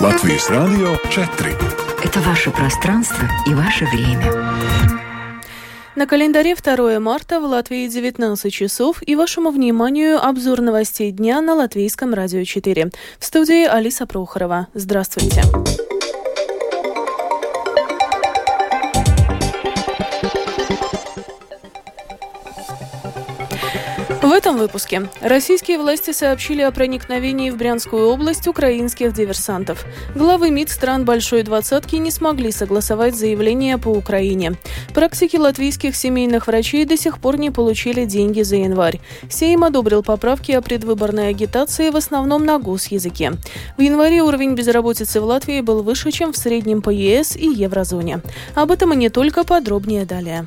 Латвийс Радио 4. Это ваше пространство и ваше время. На календаре 2 марта в Латвии 19 часов и вашему вниманию обзор новостей дня на Латвийском радио 4. В студии Алиса Прохорова. Здравствуйте. Здравствуйте. В этом выпуске российские власти сообщили о проникновении в Брянскую область украинских диверсантов. Главы МИД стран Большой Двадцатки не смогли согласовать заявление по Украине. Практики латвийских семейных врачей до сих пор не получили деньги за январь. Сейм одобрил поправки о предвыборной агитации в основном на госязыке. В январе уровень безработицы в Латвии был выше, чем в среднем по ЕС и еврозоне. Об этом и не только подробнее далее.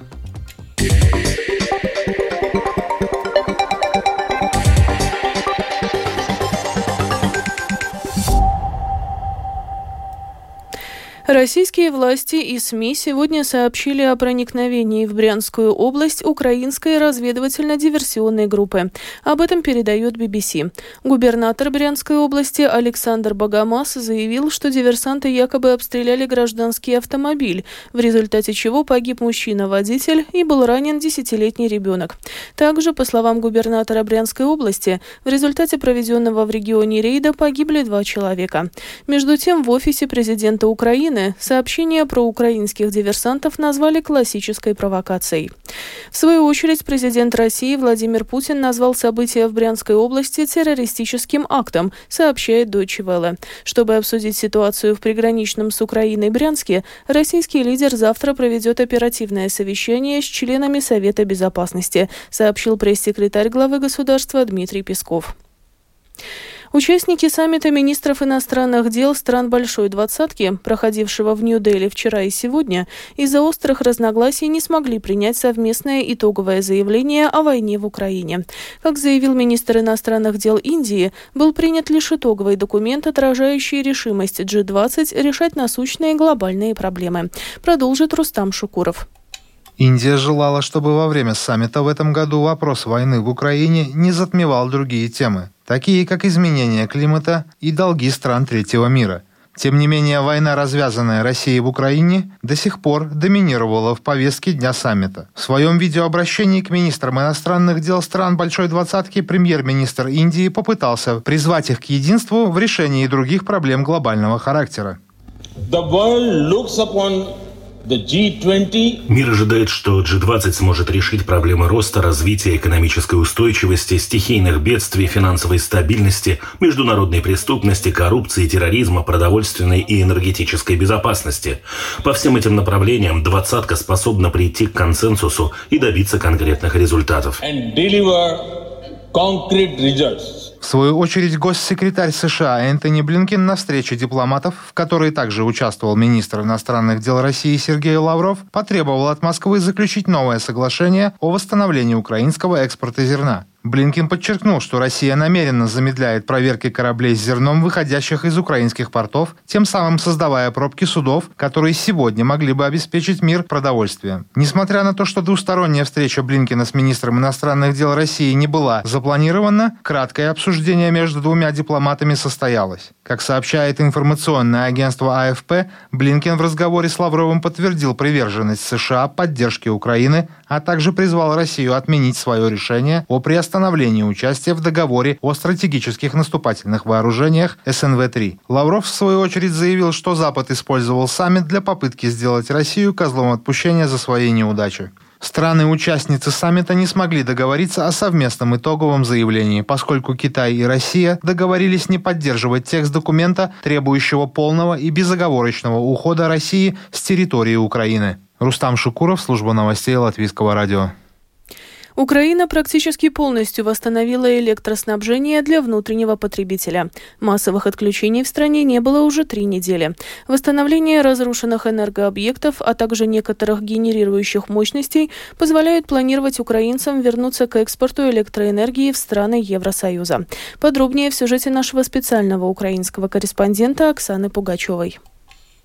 Российские власти и СМИ сегодня сообщили о проникновении в Брянскую область украинской разведывательно-диверсионной группы. Об этом передает BBC. Губернатор Брянской области Александр Богомаз заявил, что диверсанты якобы обстреляли гражданский автомобиль, в результате чего погиб мужчина-водитель и был ранен десятилетний ребенок. Также, по словам губернатора Брянской области, в результате проведенного в регионе рейда погибли два человека. Между тем, в офисе президента Украины Украины сообщение про украинских диверсантов назвали классической провокацией. В свою очередь, президент России Владимир Путин назвал события в Брянской области террористическим актом, сообщает Deutsche Welle. Чтобы обсудить ситуацию в приграничном с Украиной Брянске, российский лидер завтра проведет оперативное совещание с членами Совета Безопасности, сообщил пресс-секретарь главы государства Дмитрий Песков. Участники саммита министров иностранных дел стран Большой Двадцатки, проходившего в Нью-Дели вчера и сегодня, из-за острых разногласий не смогли принять совместное итоговое заявление о войне в Украине. Как заявил министр иностранных дел Индии, был принят лишь итоговый документ, отражающий решимость G20 решать насущные глобальные проблемы. Продолжит Рустам Шукуров. Индия желала, чтобы во время саммита в этом году вопрос войны в Украине не затмевал другие темы такие как изменение климата и долги стран третьего мира. Тем не менее, война, развязанная Россией в Украине, до сих пор доминировала в повестке Дня саммита. В своем видеообращении к министрам иностранных дел стран Большой Двадцатки премьер-министр Индии попытался призвать их к единству в решении других проблем глобального характера. The world looks upon Мир ожидает, что G20 сможет решить проблемы роста, развития, экономической устойчивости, стихийных бедствий, финансовой стабильности, международной преступности, коррупции, терроризма, продовольственной и энергетической безопасности. По всем этим направлениям двадцатка способна прийти к консенсусу и добиться конкретных результатов. В свою очередь, госсекретарь США Энтони Блинкин на встрече дипломатов, в которой также участвовал министр иностранных дел России Сергей Лавров, потребовал от Москвы заключить новое соглашение о восстановлении украинского экспорта зерна. Блинкин подчеркнул, что Россия намеренно замедляет проверки кораблей с зерном, выходящих из украинских портов, тем самым создавая пробки судов, которые сегодня могли бы обеспечить мир продовольствием. Несмотря на то, что двусторонняя встреча Блинкина с министром иностранных дел России не была запланирована, краткое обсуждение между двумя дипломатами состоялось. Как сообщает информационное агентство АФП, Блинкин в разговоре с Лавровым подтвердил приверженность США поддержке Украины, а также призвал Россию отменить свое решение о приостановлении участия в договоре о стратегических наступательных вооружениях СНВ-3. Лавров, в свою очередь, заявил, что Запад использовал саммит для попытки сделать Россию козлом отпущения за свои неудачи. Страны-участницы саммита не смогли договориться о совместном итоговом заявлении, поскольку Китай и Россия договорились не поддерживать текст документа, требующего полного и безоговорочного ухода России с территории Украины. Рустам Шукуров, служба новостей Латвийского радио. Украина практически полностью восстановила электроснабжение для внутреннего потребителя. Массовых отключений в стране не было уже три недели. Восстановление разрушенных энергообъектов, а также некоторых генерирующих мощностей позволяют планировать украинцам вернуться к экспорту электроэнергии в страны Евросоюза. Подробнее в сюжете нашего специального украинского корреспондента Оксаны Пугачевой.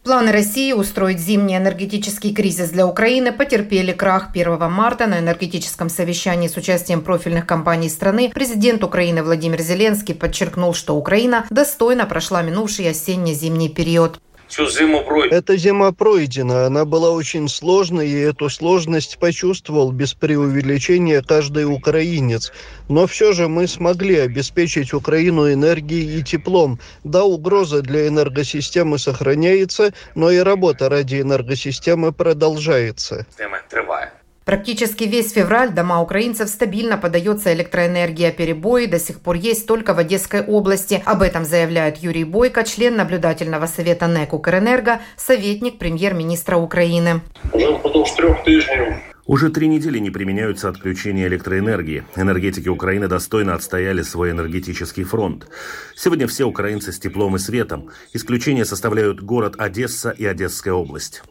Планы России устроить зимний энергетический кризис для Украины потерпели крах 1 марта на энергетическом совещании с участием профильных компаний страны. Президент Украины Владимир Зеленский подчеркнул, что Украина достойно прошла минувший осенне-зимний период всю зиму пройдена. Эта зима пройдена, она была очень сложной, и эту сложность почувствовал без преувеличения каждый украинец. Но все же мы смогли обеспечить Украину энергией и теплом. Да, угроза для энергосистемы сохраняется, но и работа ради энергосистемы продолжается. Триває. Практически весь февраль дома украинцев стабильно подается электроэнергия. Перебои до сих пор есть только в Одесской области. Об этом заявляет Юрий Бойко, член наблюдательного совета НЭК «Укрэнерго», советник премьер-министра Украины. Уже впродовж трех тижнів уже три недели не применяются отключения электроэнергии. Энергетики Украины достойно отстояли свой энергетический фронт. Сегодня все украинцы с теплом и светом. Исключение составляют город Одесса и Одесская область.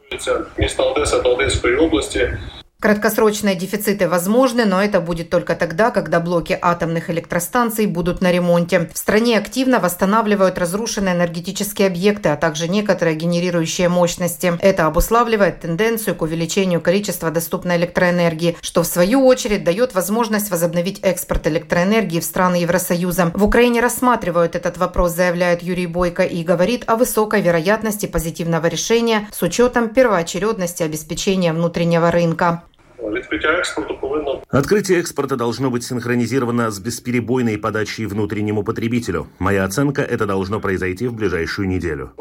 Место Одесса Одесской области Краткосрочные дефициты возможны, но это будет только тогда, когда блоки атомных электростанций будут на ремонте. В стране активно восстанавливают разрушенные энергетические объекты, а также некоторые генерирующие мощности. Это обуславливает тенденцию к увеличению количества доступной электроэнергии, что в свою очередь дает возможность возобновить экспорт электроэнергии в страны Евросоюза. В Украине рассматривают этот вопрос, заявляет Юрий Бойко, и говорит о высокой вероятности позитивного решения с учетом первоочередности обеспечения внутреннего рынка. Відкриття експорту повинно Открытие экспорта должно быть синхронизировано с бесперебойной подачей внутреннему потребителю. Моя оценка – это должно произойти в ближайшую неделю.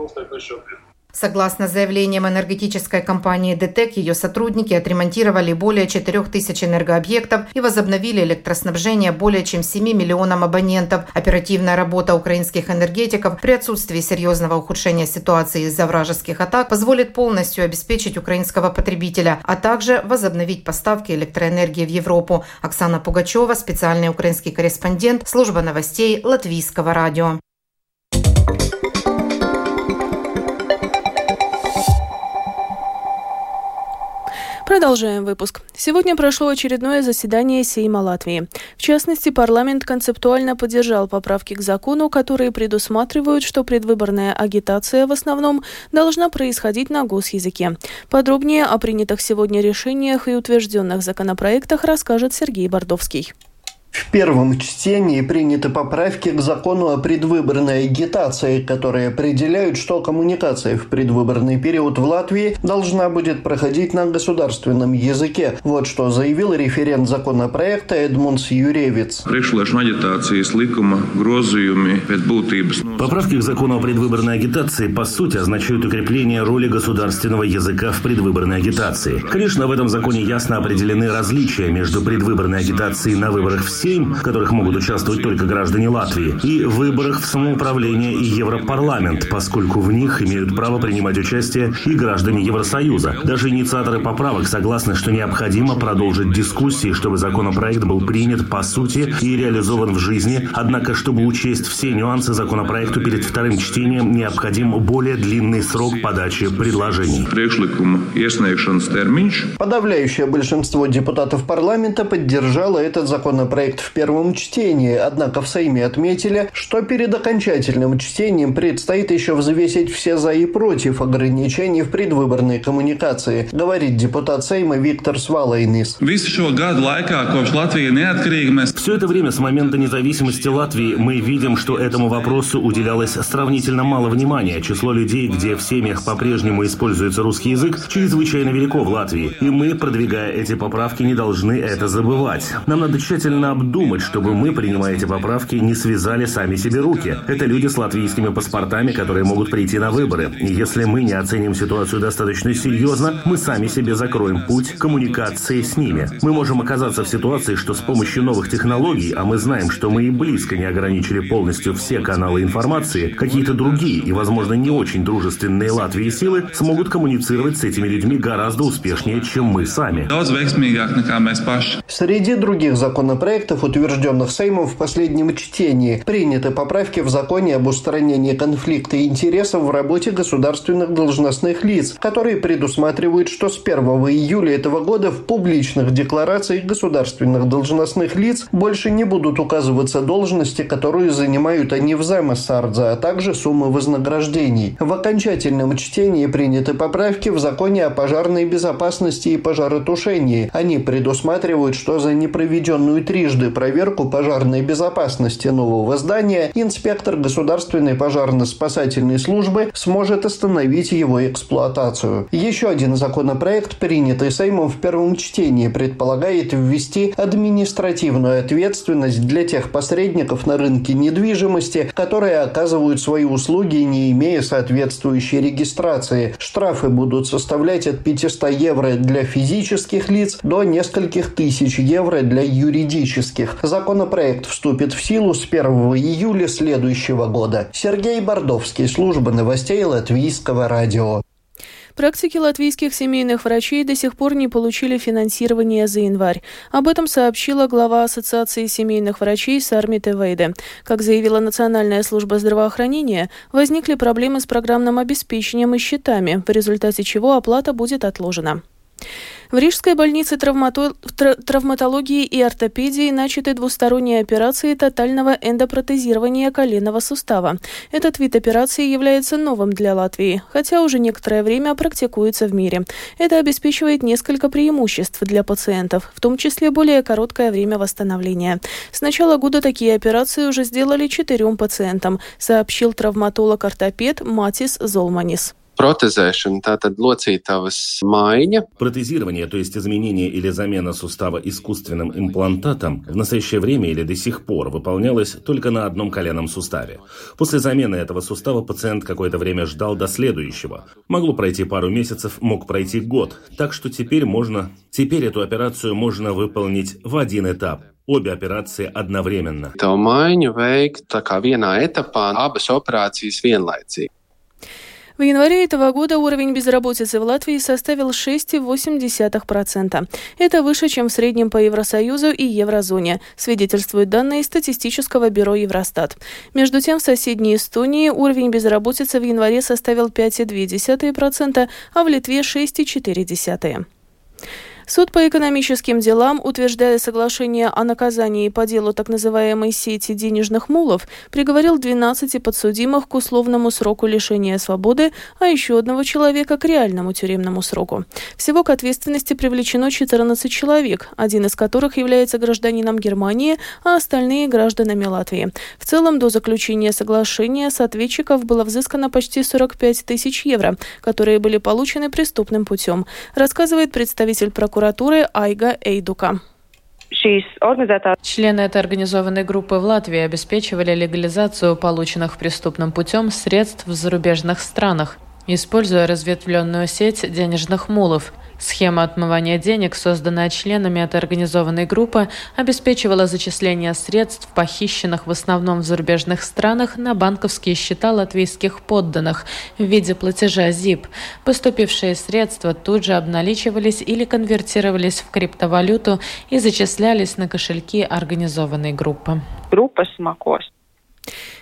Согласно заявлениям энергетической компании ДТЭК, ее сотрудники отремонтировали более 4 тысяч энергообъектов и возобновили электроснабжение более чем 7 миллионам абонентов. Оперативная работа украинских энергетиков при отсутствии серьезного ухудшения ситуации из-за вражеских атак позволит полностью обеспечить украинского потребителя, а также возобновить поставки электроэнергии в Европу. Оксана Пугачева, специальный украинский корреспондент, служба новостей Латвийского радио. Продолжаем выпуск. Сегодня прошло очередное заседание Сейма Латвии. В частности, парламент концептуально поддержал поправки к закону, которые предусматривают, что предвыборная агитация в основном должна происходить на госязыке. Подробнее о принятых сегодня решениях и утвержденных законопроектах расскажет Сергей Бордовский. В первом чтении приняты поправки к закону о предвыборной агитации, которые определяют, что коммуникация в предвыборный период в Латвии должна будет проходить на государственном языке. Вот что заявил референт законопроекта Эдмунс Юревиц. Поправки к закону о предвыборной агитации по сути означают укрепление роли государственного языка в предвыборной агитации. Конечно, в этом законе ясно определены различия между предвыборной агитацией на выборах в Сейм, в которых могут участвовать только граждане Латвии, и выборах в самоуправление и Европарламент, поскольку в них имеют право принимать участие и граждане Евросоюза. Даже инициаторы поправок согласны, что необходимо продолжить дискуссии, чтобы законопроект был принят по сути и реализован в жизни. Однако, чтобы учесть все нюансы законопроекту перед вторым чтением, необходим более длинный срок подачи предложений. Подавляющее большинство депутатов парламента поддержало этот законопроект в первом чтении, однако в Сейме отметили, что перед окончательным чтением предстоит еще взвесить все за и против ограничений в предвыборной коммуникации, говорит депутат Сейма Виктор Свалайнис. Все это время с момента независимости Латвии мы видим, что этому вопросу уделялось сравнительно мало внимания. Число людей, где в семьях по-прежнему используется русский язык, чрезвычайно велико в Латвии. И мы, продвигая эти поправки, не должны это забывать. Нам надо тщательно обдумать, чтобы мы, принимая эти поправки, не связали сами себе руки. Это люди с латвийскими паспортами, которые могут прийти на выборы. И если мы не оценим ситуацию достаточно серьезно, мы сами себе закроем путь коммуникации с ними. Мы можем оказаться в ситуации, что с помощью новых технологий, а мы знаем, что мы и близко не ограничили полностью все каналы информации, какие-то другие и, возможно, не очень дружественные Латвии силы смогут коммуницировать с этими людьми гораздо успешнее, чем мы сами. Среди других законопроектов законопроектов, утвержденных Сеймом в последнем чтении. Приняты поправки в законе об устранении конфликта интересов в работе государственных должностных лиц, которые предусматривают, что с 1 июля этого года в публичных декларациях государственных должностных лиц больше не будут указываться должности, которые занимают они в Замасардзе, а также суммы вознаграждений. В окончательном чтении приняты поправки в законе о пожарной безопасности и пожаротушении. Они предусматривают, что за непроведенную трижды проверку пожарной безопасности нового здания инспектор государственной пожарно-спасательной службы сможет остановить его эксплуатацию. Еще один законопроект, принятый Сеймом в первом чтении, предполагает ввести административную ответственность для тех посредников на рынке недвижимости, которые оказывают свои услуги, не имея соответствующей регистрации. Штрафы будут составлять от 500 евро для физических лиц до нескольких тысяч евро для юридических. Законопроект вступит в силу с 1 июля следующего года. Сергей Бордовский, служба новостей Латвийского радио. Практики латвийских семейных врачей до сих пор не получили финансирование за январь. Об этом сообщила глава Ассоциации семейных врачей Сарми Тевейде. Как заявила Национальная служба здравоохранения, возникли проблемы с программным обеспечением и счетами, в результате чего оплата будет отложена. В Рижской больнице травмато... травматологии и ортопедии начаты двусторонние операции тотального эндопротезирования коленного сустава. Этот вид операции является новым для Латвии, хотя уже некоторое время практикуется в мире. Это обеспечивает несколько преимуществ для пациентов, в том числе более короткое время восстановления. С начала года такие операции уже сделали четырем пациентам, сообщил травматолог-ортопед Матис Золманис протезēšana, tātad locītavas maiņa. Протезирование, то есть изменение или замена сустава искусственным имплантатом, в настоящее время или до сих пор выполнялось только на одном коленном суставе. После замены этого сустава пациент какое-то время ждал до следующего. Могло пройти пару месяцев, мог пройти год. Так что теперь можно... Теперь эту операцию можно выполнить в один этап. Обе операции одновременно. То maiņu veikt tā kā vienā etapā abas operācijas vienlaicīgi. В январе этого года уровень безработицы в Латвии составил 6,8%. Это выше, чем в среднем по Евросоюзу и еврозоне, свидетельствуют данные статистического бюро Евростат. Между тем, в соседней Эстонии уровень безработицы в январе составил 5,2%, а в Литве 6,4%. Суд по экономическим делам, утверждая соглашение о наказании по делу так называемой сети денежных мулов, приговорил 12 подсудимых к условному сроку лишения свободы, а еще одного человека к реальному тюремному сроку. Всего к ответственности привлечено 14 человек, один из которых является гражданином Германии, а остальные гражданами Латвии. В целом, до заключения соглашения с ответчиков было взыскано почти 45 тысяч евро, которые были получены преступным путем, рассказывает представитель прокуратуры прокуратуры Айга Эйдука. Члены этой организованной группы в Латвии обеспечивали легализацию полученных преступным путем средств в зарубежных странах, используя разветвленную сеть денежных мулов. Схема отмывания денег, созданная членами этой организованной группы, обеспечивала зачисление средств, похищенных в основном в зарубежных странах, на банковские счета латвийских подданных в виде платежа ZIP. Поступившие средства тут же обналичивались или конвертировались в криптовалюту и зачислялись на кошельки организованной группы. Группа Смакос.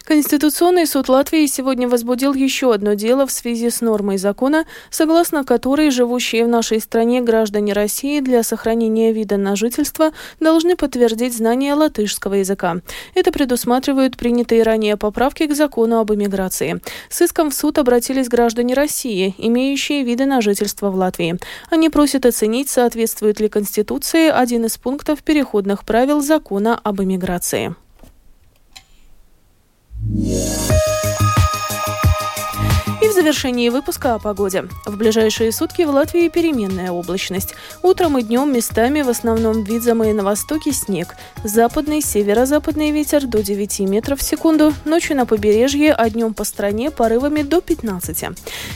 Конституционный суд Латвии сегодня возбудил еще одно дело в связи с нормой закона, согласно которой живущие в нашей стране граждане России для сохранения вида на жительство должны подтвердить знание латышского языка. Это предусматривают принятые ранее поправки к закону об иммиграции. С иском в суд обратились граждане России, имеющие виды на жительство в Латвии. Они просят оценить, соответствует ли Конституции один из пунктов переходных правил закона об иммиграции. Yeah. Завершении выпуска о погоде. В ближайшие сутки в Латвии переменная облачность. Утром и днем местами в основном видимый на востоке снег. Западный, северо-западный ветер до 9 метров в секунду. Ночью на побережье, а днем по стране порывами до 15.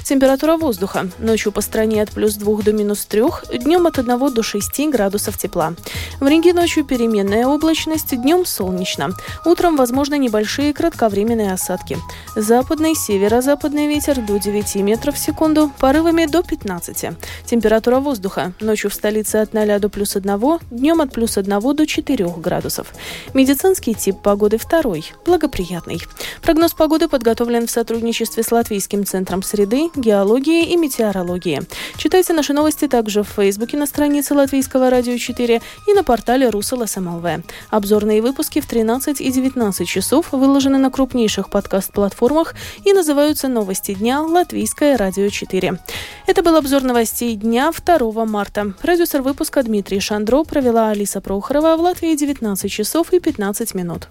Температура воздуха. Ночью по стране от плюс 2 до минус 3, днем от 1 до 6 градусов тепла. В Риге ночью переменная облачность, днем солнечно. Утром возможны небольшие кратковременные осадки. Западный, северо-западный ветер до 9 метров в секунду, порывами до 15. Температура воздуха. Ночью в столице от 0 до плюс 1, днем от плюс 1 до 4 градусов. Медицинский тип погоды второй, благоприятный. Прогноз погоды подготовлен в сотрудничестве с Латвийским центром среды, геологии и метеорологии. Читайте наши новости также в Фейсбуке на странице Латвийского радио 4 и на портале Русала СМЛВ. Обзорные выпуски в 13 и 19 часов выложены на крупнейших подкаст-платформах и называются «Новости дня. Латвийское радио 4». Это был обзор новостей дня 2 марта. Продюсер выпуска Дмитрий Шандро провела Алиса Прохорова в Латвии 19 часов и 15 минут.